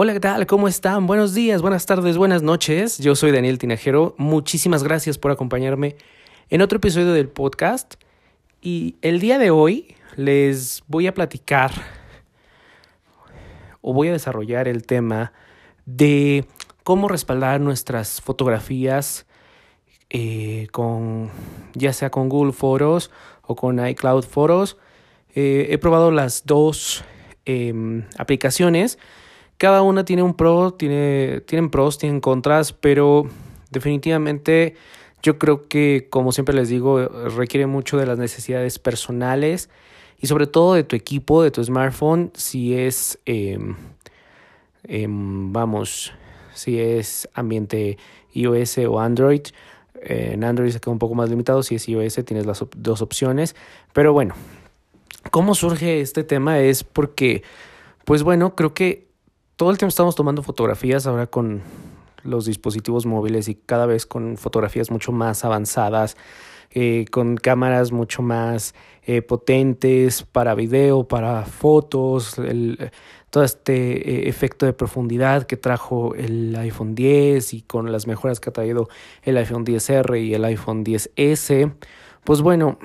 Hola, ¿qué tal? ¿Cómo están? Buenos días, buenas tardes, buenas noches. Yo soy Daniel Tinajero. Muchísimas gracias por acompañarme en otro episodio del podcast. Y el día de hoy les voy a platicar o voy a desarrollar el tema de cómo respaldar nuestras fotografías eh, con ya sea con Google Fotos o con iCloud Fotos. Eh, he probado las dos em, aplicaciones cada una tiene un pro, tiene, tienen pros, tienen contras, pero definitivamente yo creo que, como siempre les digo, requiere mucho de las necesidades personales y sobre todo de tu equipo, de tu smartphone, si es, em, em, vamos, si es ambiente iOS o Android. en Android se queda un poco más limitado, si es iOS tienes las dos opciones, pero bueno, ¿cómo surge este tema? Es porque, pues bueno, creo que todo el tiempo estamos tomando fotografías ahora con los dispositivos móviles y cada vez con fotografías mucho más avanzadas, eh, con cámaras mucho más eh, potentes para video, para fotos, el, todo este eh, efecto de profundidad que trajo el iPhone 10 y con las mejoras que ha traído el iPhone 10R y el iPhone 10S, pues bueno,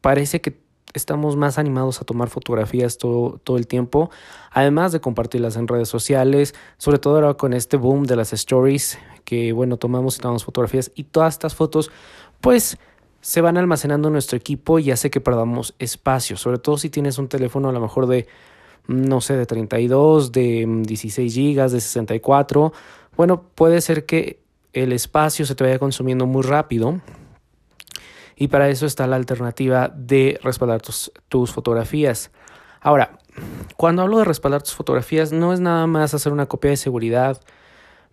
parece que estamos más animados a tomar fotografías todo, todo el tiempo, además de compartirlas en redes sociales, sobre todo ahora con este boom de las stories, que bueno, tomamos y tomamos fotografías y todas estas fotos, pues se van almacenando en nuestro equipo y hace que perdamos espacio, sobre todo si tienes un teléfono a lo mejor de, no sé, de 32, de 16 gigas, de 64, bueno, puede ser que el espacio se te vaya consumiendo muy rápido y para eso está la alternativa de respaldar tus, tus fotografías. Ahora, cuando hablo de respaldar tus fotografías, no es nada más hacer una copia de seguridad,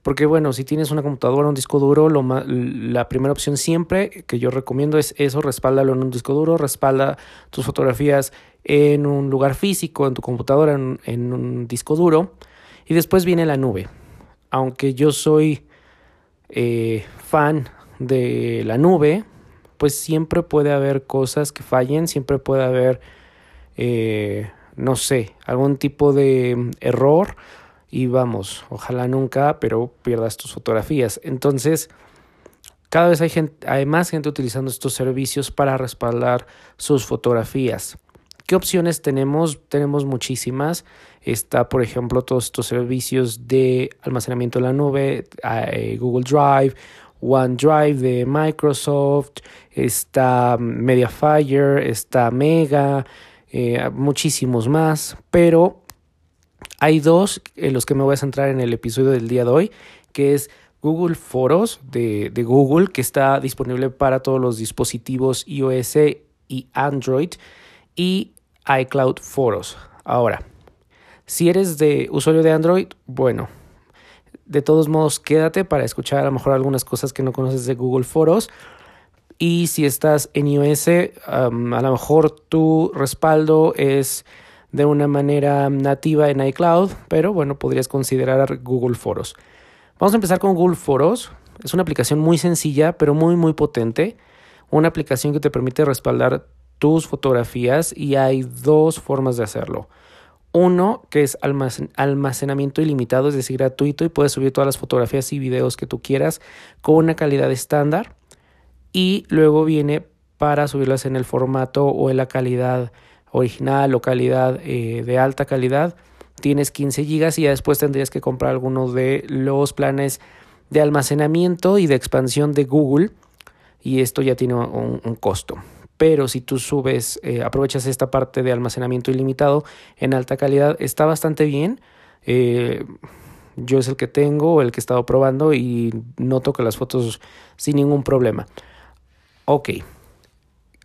porque bueno, si tienes una computadora o un disco duro, lo la primera opción siempre que yo recomiendo es eso, respáldalo en un disco duro, respalda tus fotografías en un lugar físico, en tu computadora, en, un disco duro, y después viene la nube. Aunque yo soy eh, fan de la nube, pues siempre puede haber cosas que fallen, siempre puede haber, eh, no sé, algún tipo de error y vamos, ojalá nunca, pero pierdas tus fotografías. Entonces, cada vez hay, gente, hay más gente utilizando estos servicios para respaldar sus fotografías. ¿Qué opciones tenemos? Tenemos muchísimas. Está, por ejemplo, todos estos servicios de almacenamiento en la nube, eh, Google Drive OneDrive de Microsoft, está Mediafire, está Mega, eh, muchísimos más, pero hay dos en los que me voy a centrar en el episodio del día de hoy, que es Google Foros de, de Google, que está disponible para todos los dispositivos iOS y Android, y iCloud Foros. Ahora, si eres de usuario de Android, bueno, de todos modos, quédate para escuchar a lo mejor algunas cosas que no conoces de Google Foros. Y si estás en iOS, a lo mejor tu respaldo es de una manera nativa en iCloud, pero bueno, podrías considerar Google Foros. Vamos a empezar con Google Foros. Es una aplicación muy sencilla, pero muy, muy potente. Una aplicación que te permite respaldar tus fotografías y hay dos formas de hacerlo. Uno que es almacenamiento ilimitado, es decir, gratuito y puedes subir todas las fotografías y videos que tú quieras con una calidad estándar. Y luego viene para subirlas en el formato o en la calidad original o calidad eh, de alta calidad. Tienes 15 gigas y ya después tendrías que comprar algunos de los planes de almacenamiento y de expansión de Google. Y esto ya tiene un costo pero si tú subes, eh, aprovechas esta parte de almacenamiento ilimitado en alta calidad, está bastante bien. Eh, yo es el que tengo, el que he estado probando y noto que las fotos sin ningún problema. Ok.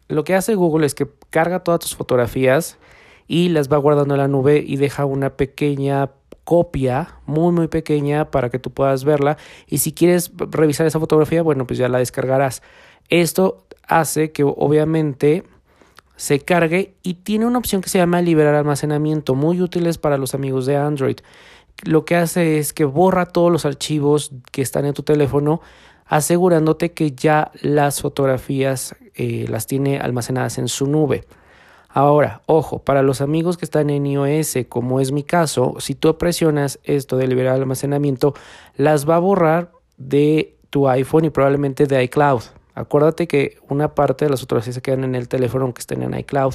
Lo que hace Google es que carga todas tus fotografías y las va guardando en la nube y deja una pequeña copia muy muy pequeña para que tú puedas verla y si quieres revisar esa fotografía bueno pues ya la descargarás esto hace que obviamente se cargue y tiene una opción que se llama liberar almacenamiento, muy útiles para los amigos de Android. Lo que hace es que borra todos los archivos que están en tu teléfono, asegurándote que ya las fotografías eh, las tiene almacenadas en su nube. Ahora, ojo, para los amigos que están en iOS, como es mi caso, si tú presionas esto de liberar almacenamiento, las va a borrar de tu iPhone y probablemente de iCloud. Acuérdate que una parte de las fotografías se quedan en el teléfono aunque estén en iCloud.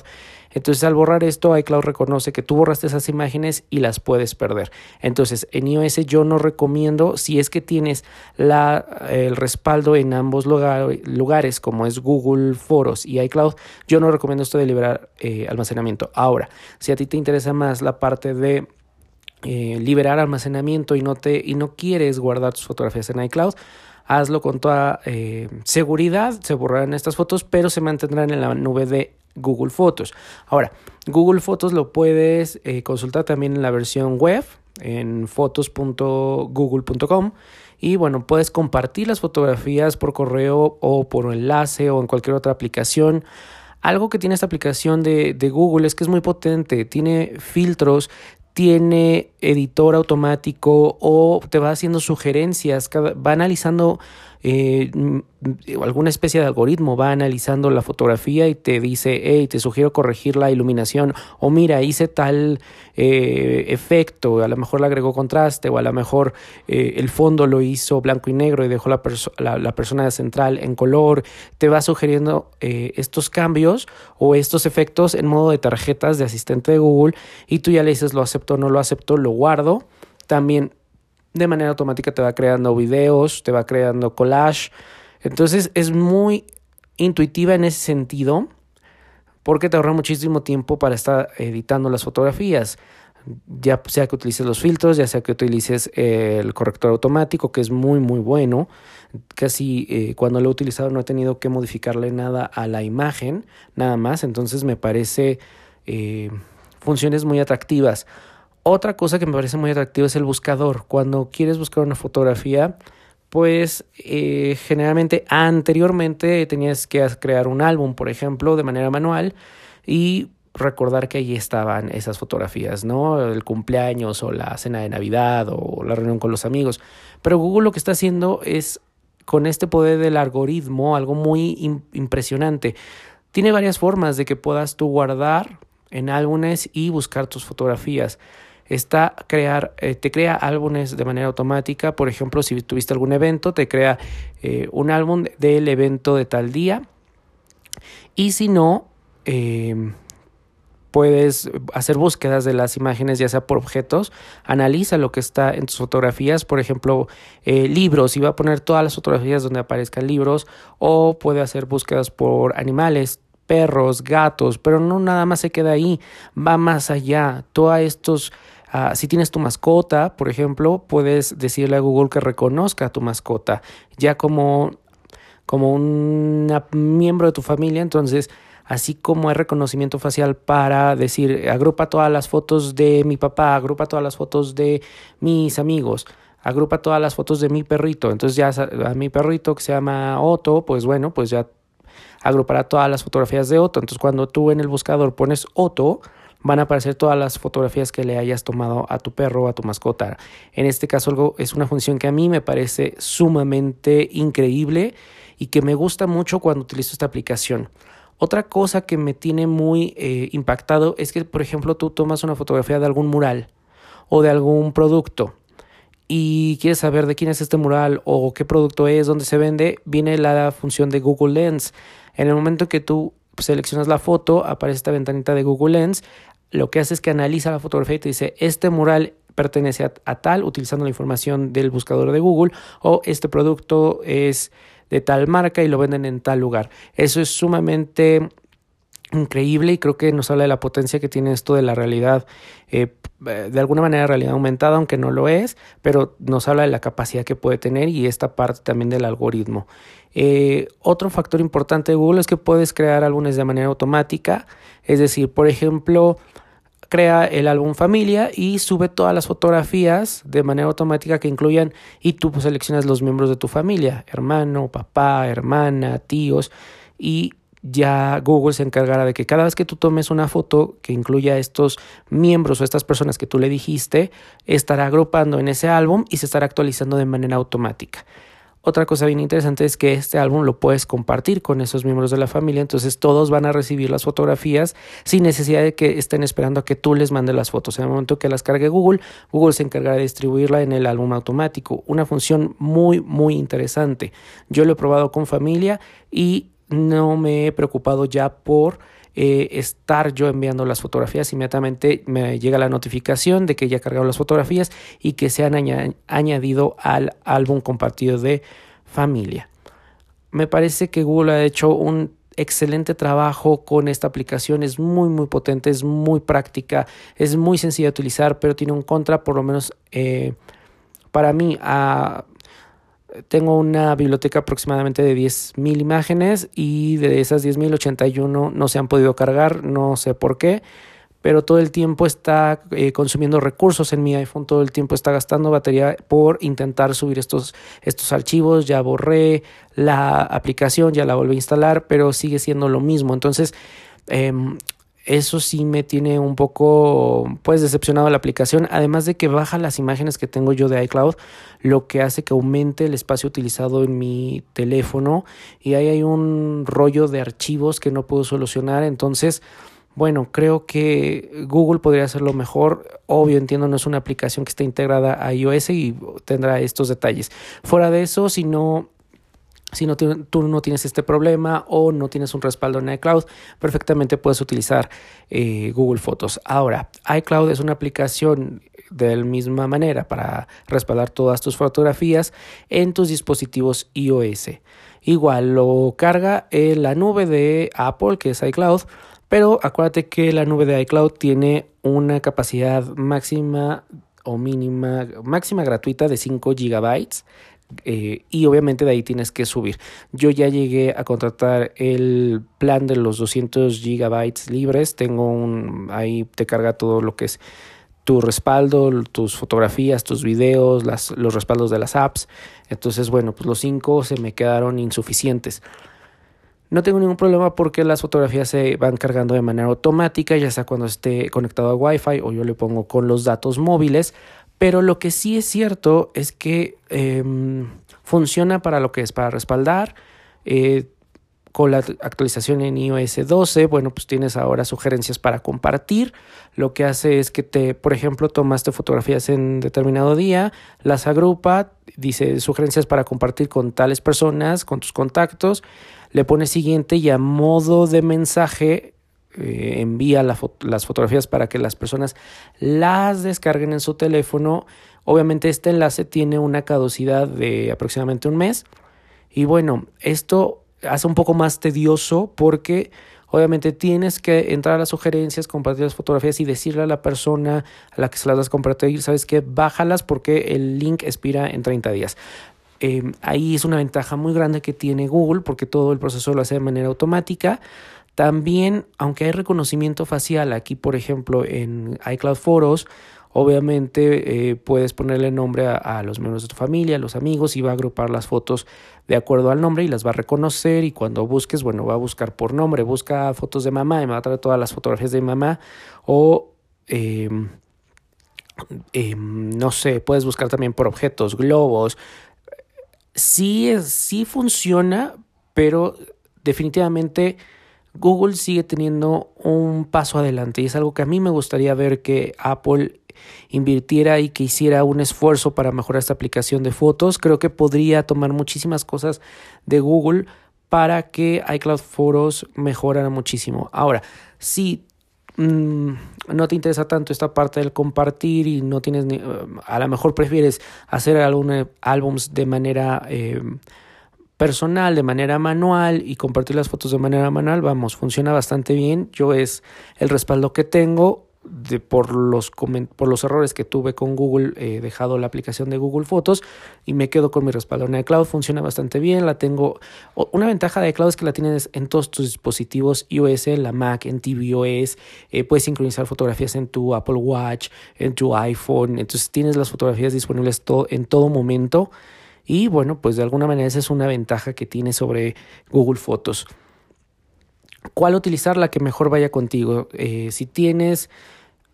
Entonces al borrar esto, iCloud reconoce que tú borraste esas imágenes y las puedes perder. Entonces en iOS yo no recomiendo, si es que tienes el respaldo en ambos lugares, como es Google Foros y iCloud, yo no recomiendo esto de liberar eh, almacenamiento. Ahora, si a ti te interesa más la parte de eh, liberar almacenamiento y no, te, y no quieres guardar tus fotografías en iCloud, hazlo con toda eh, seguridad, se borrarán estas fotos, pero se mantendrán en la nube de Google Fotos. Ahora, Google Fotos lo puedes eh, consultar también en la versión web, en fotos.google.com. Y bueno, puedes compartir las fotografías por correo o por enlace o en cualquier otra aplicación. Algo que tiene esta aplicación de, de, Google es que es muy potente, tiene filtros, tiene editor automático o te va haciendo sugerencias, va analizando eh, mm, alguna especie de algoritmo va analizando la fotografía y te dice, hey, te sugiero corregir la iluminación, o mira, hice tal eh, efecto, a lo mejor le agregó contraste, o a lo mejor eh, el fondo lo hizo blanco y negro y dejó la, la, persona central en color, te va sugiriendo estos cambios o estos efectos en modo de tarjetas de asistente de Google y tú ya le dices lo acepto no lo acepto, lo guardo. También de manera automática te va creando videos, te va creando collage. Entonces es muy intuitiva en ese sentido porque te ahorra muchísimo tiempo para estar editando las fotografías. Ya sea que utilices los filtros, ya sea que utilices el corrector automático, que es muy, muy bueno. Casi eh, cuando lo he utilizado no he tenido que modificarle nada a la imagen, nada más. Entonces me parece eh, funciones muy atractivas. Otra cosa que me parece muy atractiva es el buscador. Cuando quieres buscar una fotografía, pues eh, generalmente anteriormente tenías que crear un álbum, por ejemplo, de manera manual y recordar que allí estaban esas fotografías, ¿no? El cumpleaños o la cena de Navidad o la reunión con los amigos. Pero Google lo que está haciendo es, con este poder del algoritmo, algo muy impresionante. Tiene varias formas de que puedas tú guardar en álbumes y buscar tus fotografías está crear, eh, te crea álbumes de manera automática. Por ejemplo, si tuviste algún evento, te crea eh, un álbum del evento de tal día. Y si no, em, puedes hacer búsquedas de las imágenes, ya sea por objetos, analiza lo que está en tus fotografías, por ejemplo, eh, libros, y va a poner todas las fotografías donde aparezcan libros, o puede hacer búsquedas por animales, perros, gatos, pero no nada más se queda ahí, va más allá. Todos estos Ah, si tienes tu mascota, por ejemplo, puedes decirle a Google que reconozca a tu mascota ya como, como un miembro de tu familia. Entonces, así como hay reconocimiento facial para decir, agrupa todas las fotos de mi papá, agrupa todas las fotos de mis amigos, agrupa todas las fotos de mi perrito. Entonces ya a mi perrito que se llama Otto, pues bueno, pues ya agrupará todas las fotografías de Otto. Entonces cuando tú en el buscador pones Otto, van a aparecer todas las fotografías que le hayas tomado a tu perro o a tu mascota. En este caso algo es una función que a mí me parece sumamente increíble y que me gusta mucho cuando utilizo esta aplicación. Otra cosa que me tiene muy eh, impactado es que, por ejemplo, tú tomas una fotografía de algún mural o de algún producto y quieres saber de quién es este mural o qué producto es, dónde se vende, viene la función de Google Lens. En el momento que tú seleccionas la foto, aparece esta ventanita de Google Lens lo que hace es que analiza la fotografía y te dice, este mural pertenece a, tal, utilizando la información del buscador de Google, o este producto es de tal marca y lo venden en tal lugar. Eso es sumamente increíble y creo que nos habla de la potencia que tiene esto de la realidad, eh, de alguna manera realidad aumentada, aunque no lo es, pero nos habla de la capacidad que puede tener y esta parte también del algoritmo. Eh, otro factor importante de Google es que puedes crear álbumes de manera automática, es decir, por ejemplo, crea el álbum familia y sube todas las fotografías de manera automática que incluyan y tú seleccionas los miembros de tu familia, hermano, papá, hermana, tíos y ya Google se encargará de que cada vez que tú tomes una foto que incluya estos miembros o estas personas que tú le dijiste, estará agrupando en ese álbum y se estará actualizando de manera automática. Otra cosa bien interesante es que este álbum lo puedes compartir con esos miembros de la familia, entonces todos van a recibir las fotografías sin necesidad de que estén esperando a que tú les mandes las fotos. En el momento que las cargue Google, Google se encargará de distribuirla en el álbum automático. Una función muy, muy interesante. Yo lo he probado con familia y no me he preocupado ya por eh, estar yo enviando las fotografías, inmediatamente me llega la notificación de que ya he cargado las fotografías y que se han añadido al álbum compartido de familia. Me parece que Google ha hecho un excelente trabajo con esta aplicación, es muy muy potente, es muy práctica, es muy sencilla de utilizar, pero tiene un contra, por lo menos eh, para mí, tengo una biblioteca aproximadamente de 10.000 imágenes y de esas 10.000, 81 no se han podido cargar, no sé por qué, pero todo el tiempo está eh, consumiendo recursos en mi iPhone, todo el tiempo está gastando batería por intentar subir estos, estos archivos, ya borré la aplicación, ya la volví a instalar, pero sigue siendo lo mismo. Entonces, em, eso sí me tiene un poco pues decepcionado la aplicación, además de que baja las imágenes que tengo yo de iCloud, lo que hace que aumente el espacio utilizado en mi teléfono y ahí hay un rollo de archivos que no puedo solucionar, entonces bueno, creo que Google podría hacerlo mejor. Obvio, entiendo, no es una aplicación que esté integrada a iOS y tendrá estos detalles. Fuera de eso, si no si no tú no tienes este problema o no tienes un respaldo en iCloud, perfectamente puedes utilizar eh, Google Fotos. Ahora, iCloud es una aplicación de la misma manera para respaldar todas tus fotografías en tus dispositivos iOS. Igual lo carga en la nube de Apple, que es iCloud, pero acuérdate que la nube de iCloud tiene una capacidad máxima o mínima, máxima gratuita de 5 gigabytes eh, y obviamente de ahí tienes que subir. Yo ya llegué a contratar el plan de los 200 gigabytes libres. Tengo un, ahí te carga todo lo que es tu respaldo, tus fotografías, tus videos, las, los respaldos de las apps. Entonces, bueno, pues los 5 se me quedaron insuficientes. No tengo ningún problema porque las fotografías se van cargando de manera automática, ya sea cuando esté conectado a Wi-Fi o yo le pongo con los datos móviles. Pero lo que sí es cierto es que em, funciona para lo que es para respaldar. Eh, con la actualización en iOS 12, bueno, pues tienes ahora sugerencias para compartir. Lo que hace es que te, por ejemplo, tomaste fotografías en determinado día, las agrupa, dice sugerencias para compartir con tales personas, con tus contactos, le pones siguiente y a modo de mensaje eh, envía las fotografías para que las personas las descarguen en su teléfono. Obviamente este enlace tiene una caducidad de aproximadamente un mes. Y bueno, esto hace un poco más tedioso porque obviamente tienes que entrar a las sugerencias, compartir las fotografías y decirle a la persona a la que se las vas a compartir, sabes que bájalas porque el link expira en 30 días. Eh, ahí es una ventaja muy grande que tiene Google porque todo el proceso lo hace de manera automática. También, aunque hay reconocimiento facial aquí, por ejemplo, en iCloud Foros, obviamente eh, puedes ponerle nombre a, los miembros de tu familia, a los amigos y va a agrupar las fotos de acuerdo al nombre y las va a reconocer y cuando busques, bueno, va a buscar por nombre, busca fotos de mamá y me va a traer todas las fotografías de mamá o... Em, em, no sé, puedes buscar también por objetos, globos. Sí, sí funciona, pero definitivamente Google sigue teniendo un paso adelante y es algo que a mí me gustaría ver que Apple invirtiera y que hiciera un esfuerzo para mejorar esta aplicación de fotos. Creo que podría tomar muchísimas cosas de Google para que iCloud Foros mejorara muchísimo. Ahora, si mm, no te interesa tanto esta parte del compartir y no tienes ni, a lo mejor prefieres hacer algunos álbums de manera eh, personal de manera manual y compartir las fotos de manera manual, vamos, funciona bastante bien. Yo es el respaldo que tengo de, por, los, por los errores que tuve con Google, he dejado la aplicación de Google Fotos y me quedo con mi respaldo en iCloud. Funciona bastante bien. La tengo. Una ventaja de iCloud es que la tienes en todos tus dispositivos iOS, en la Mac, en tvOS. Eh, puedes sincronizar fotografías en tu Apple Watch, en tu iPhone. Entonces tienes las fotografías disponibles en todo momento. Y bueno, pues de alguna manera esa es una ventaja que tiene sobre Google Fotos. ¿Cuál utilizar? La que mejor vaya contigo. Eh, si tienes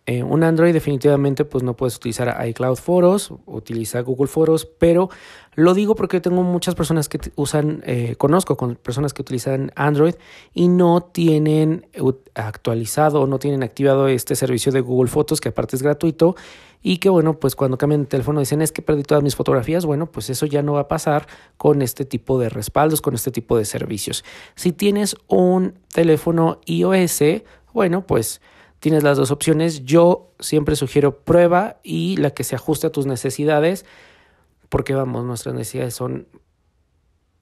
eh, un Android definitivamente pues no puedes utilizar iCloud Foros, utiliza Google Foros, pero lo digo porque tengo muchas personas que usan, eh, conozco con personas que utilizan Android y no tienen actualizado no tienen activado este servicio de Google Fotos que aparte es gratuito y que bueno pues cuando cambian de teléfono dicen es que perdí todas mis fotografías, bueno pues eso ya no va a pasar con este tipo de respaldos, con este tipo de servicios. Si tienes un teléfono iOS, bueno pues tienes las dos opciones. Yo siempre sugiero prueba y la que se ajuste a tus necesidades, porque vamos, nuestras necesidades son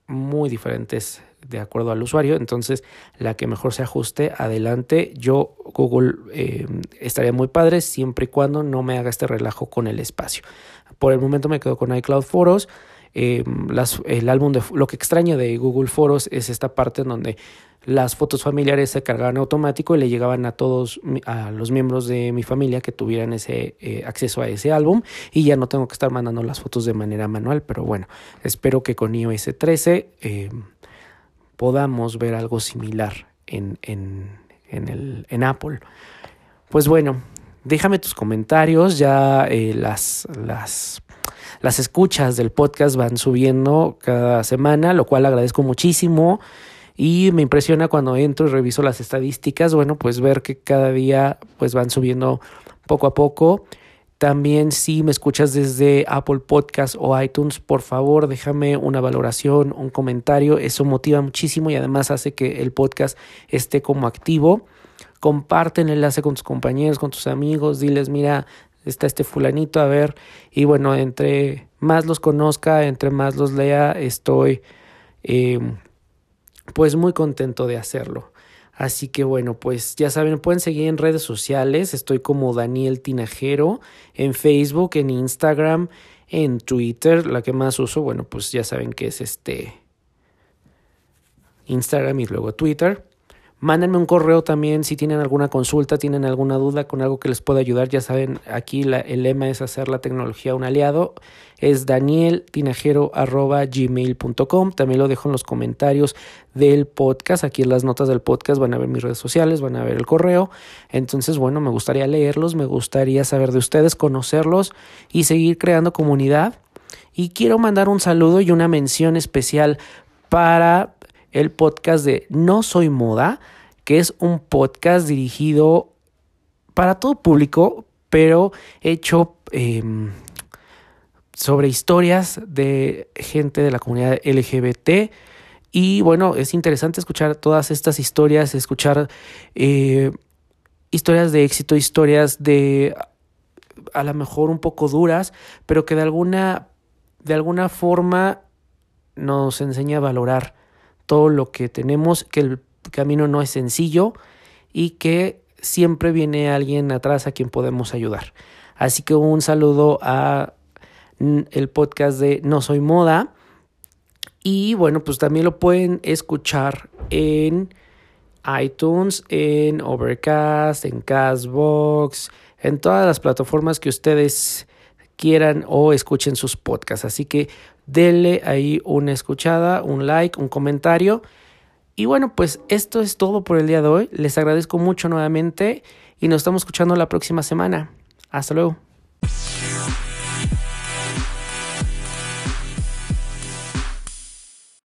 muy diferentes de acuerdo al usuario, entonces la que mejor se ajuste, adelante. Yo, Google, eh, estaría muy padre siempre y cuando no me haga este relajo con el espacio. Por el momento me quedo con iCloud Foros. Eh, el álbum de lo que extraño de Google Foros es esta parte en donde las fotos familiares se cargaban automático y le llegaban a todos a los miembros de mi familia que tuvieran ese eh, acceso a ese álbum. Y ya no tengo que estar mandando las fotos de manera manual pero bueno espero que con iOS 13 eh, podamos ver algo similar en, en, en, el, en Apple. Pues bueno déjame tus comentarios. Ya eh, las las las escuchas del podcast van subiendo cada semana, lo cual agradezco muchísimo. Y me impresiona cuando entro y reviso las estadísticas, bueno, pues ver que cada día pues van subiendo poco a poco. También si me escuchas desde Apple Podcast o iTunes, por favor déjame una valoración, un comentario, eso motiva muchísimo y además hace que el podcast esté como activo. Comparte el enlace con tus compañeros, con tus amigos, diles, mira, está este fulanito, a ver, y bueno, entre más los conozca, entre más los lea, estoy... Eh, pues muy contento de hacerlo. Así que bueno, pues ya saben, pueden seguir en redes sociales. Estoy como Daniel Tinajero en Facebook, en Instagram, en Twitter. La que más uso, bueno, pues ya saben que es este Instagram y luego Twitter. Mándenme un correo también si tienen alguna consulta, tienen alguna duda con algo que les pueda ayudar. Ya saben, aquí el lema es hacer la tecnología un aliado. Es danieltinajero.gmail.com. También lo dejo en los comentarios del podcast. Aquí en las notas del podcast van a ver mis redes sociales, van a ver el correo. Entonces, bueno, me gustaría leerlos, me gustaría saber de ustedes, conocerlos y seguir creando comunidad. Y quiero mandar un saludo y una mención especial para el podcast de No Soy Moda que es un podcast dirigido para todo público, pero hecho em, sobre historias de gente de la comunidad LGBT. Y bueno, es interesante escuchar todas estas historias, escuchar eh, historias de éxito, historias de a lo mejor un poco duras, pero que de alguna, de alguna forma nos enseña a valorar todo lo que tenemos, que el camino no es sencillo y que siempre viene alguien atrás a quien podemos ayudar. Así que un saludo a el podcast de No Soy Moda. Y bueno, pues también lo pueden escuchar en iTunes, en Overcast, en Castbox, en todas las plataformas que ustedes quieran o escuchen sus podcasts. Así que denle ahí una escuchada, un like, un comentario y bueno, pues esto es todo por el día de hoy. Les agradezco mucho nuevamente y nos estamos escuchando la próxima semana. Hasta luego.